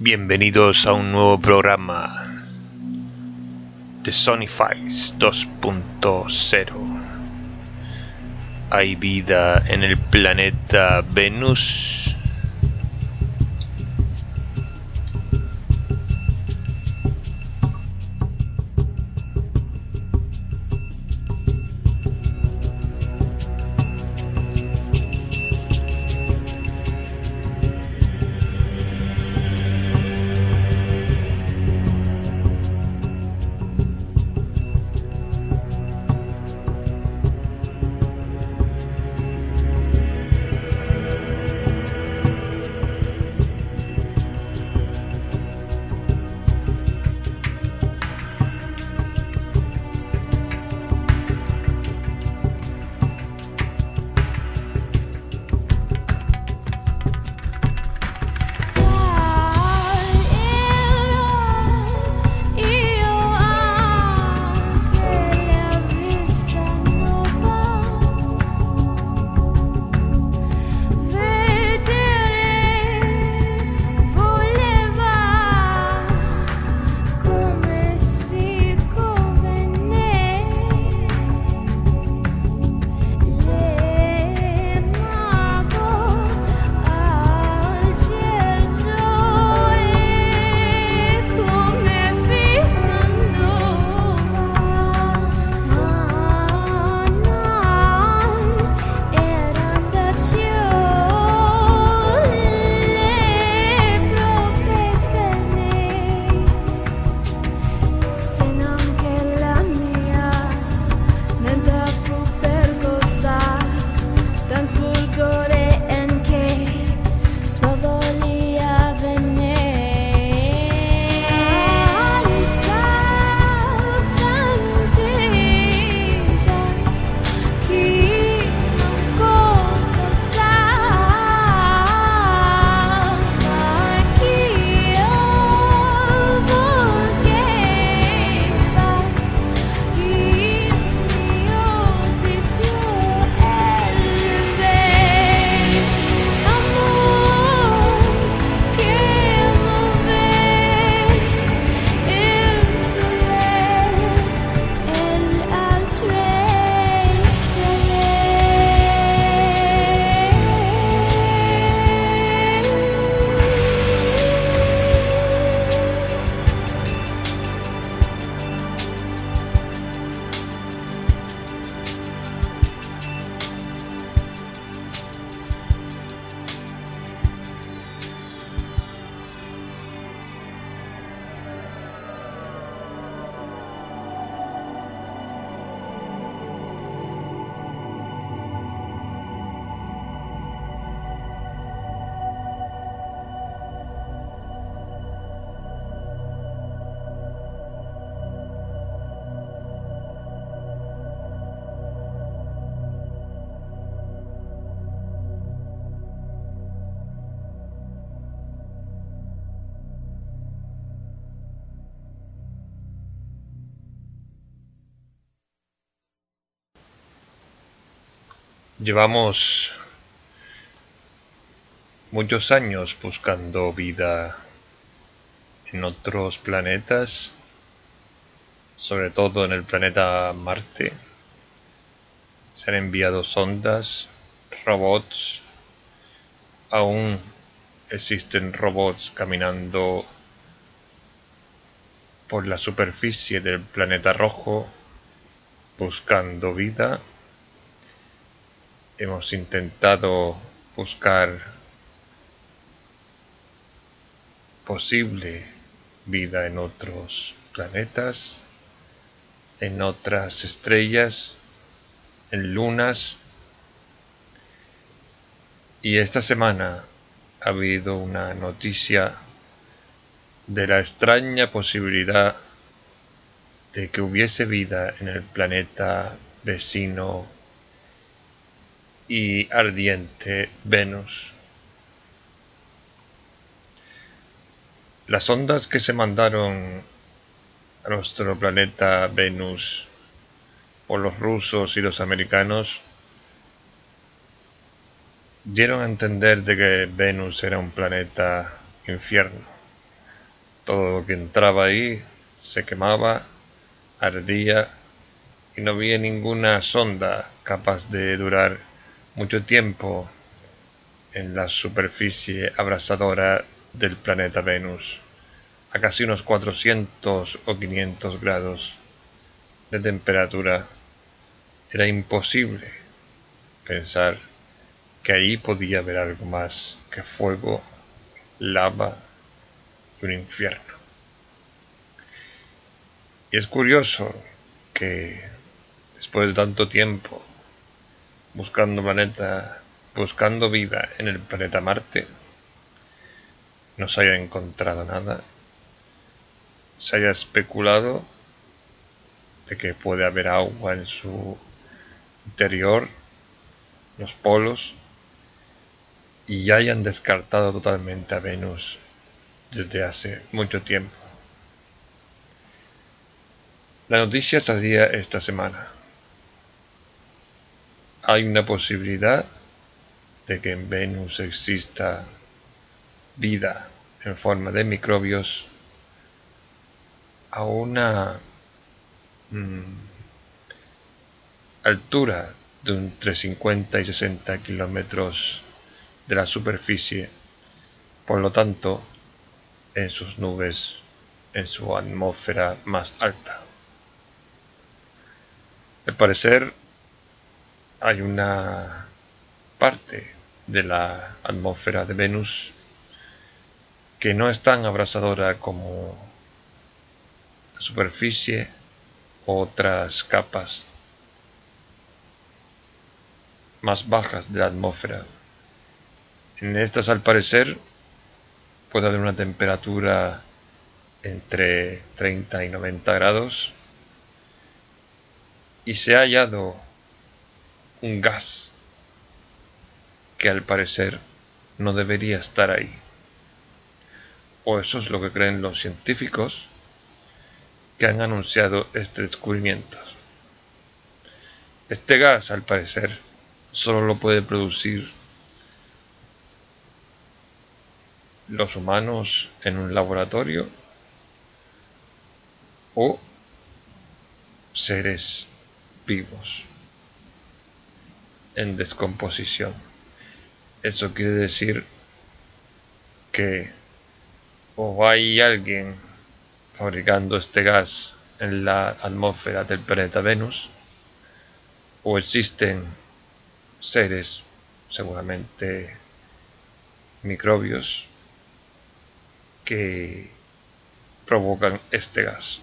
Bienvenidos a un nuevo programa de Sonifies 2.0. ¿Hay vida en el planeta Venus? Llevamos muchos años buscando vida en otros planetas, sobre todo en el planeta Marte. Se han enviado sondas, robots, aún existen robots caminando por la superficie del planeta rojo buscando vida hemos intentado buscar posible vida en otros planetas, en otras estrellas, en lunas. Y esta semana ha habido una noticia de la extraña posibilidad de que hubiese vida en el planeta vecino y ardiente Venus. Las ondas que se mandaron a nuestro planeta Venus por los rusos y los americanos dieron a entender de que Venus era un planeta infierno, Todo lo que entraba ahí se quemaba, ardía y no había ninguna sonda capaz de durar mucho tiempo en la superficie abrasadora del planeta Venus, a casi unos 400 o 500 grados de temperatura. Era imposible pensar que ahí podía haber algo más que fuego, lava y un infierno. Y es curioso que después de tanto tiempo buscando planeta, buscando vida en el planeta Marte, no se haya encontrado nada, se haya especulado de que puede haber agua en su interior, los polos, y ya hayan descartado totalmente a Venus desde hace mucho tiempo. La noticia salía esta semana. Hay una posibilidad de que en Venus exista vida en forma de microbios a una mm, altura de entre 50 y 60 kilómetros de la superficie, por lo tanto, en sus nubes, en su atmósfera más alta. Al parecer, hay una parte de la atmósfera de Venus que no es tan abrasadora como la superficie otras capas más bajas de la atmósfera. En estas, al parecer, puede haber una temperatura entre 30 y 90 grados y se ha hallado un gas que al parecer no debería estar ahí. O eso es lo que creen los científicos que han anunciado este descubrimiento. Este gas, al parecer, solo lo puede producir los humanos en un laboratorio o seres vivos en descomposición. Eso quiere decir que o hay alguien fabricando este gas en la atmósfera del planeta Venus, o existen seres, seguramente microbios, que provocan este gas.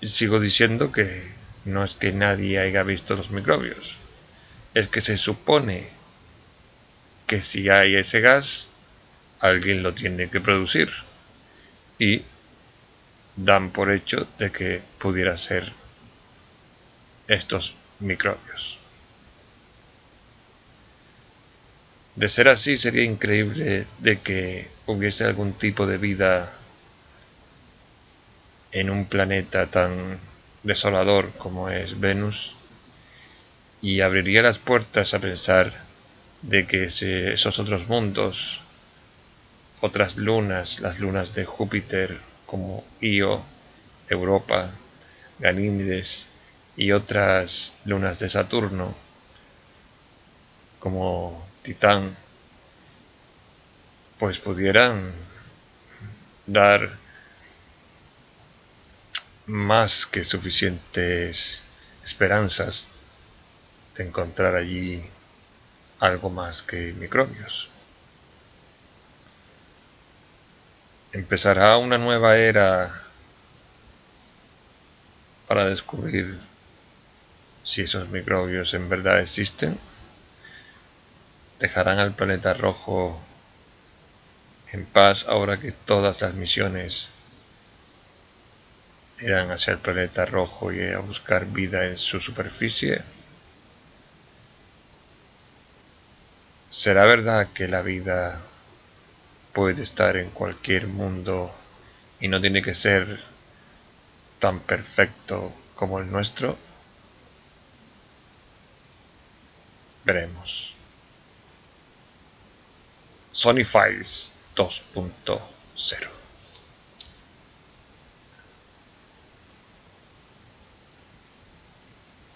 Y sigo diciendo que no es que nadie haya visto los microbios, es que se supone que si hay ese gas, alguien lo tiene que producir. Y dan por hecho de que pudiera ser estos microbios. De ser así, sería increíble de que hubiese algún tipo de vida en un planeta tan desolador como es Venus y abriría las puertas a pensar de que esos otros mundos, otras lunas, las lunas de Júpiter como Io, Europa, Ganímedes y otras lunas de Saturno como Titán, pues pudieran dar más que suficientes esperanzas de encontrar allí algo más que microbios. Empezará una nueva era para descubrir si esos microbios en verdad existen dejarán al planeta rojo en paz ahora que todas las misiones irán hacia el planeta rojo y a buscar vida en su superficie? ¿Será verdad que la vida puede estar en cualquier mundo y no tiene que ser tan perfecto como el nuestro? Veremos. Sony Files 2.0.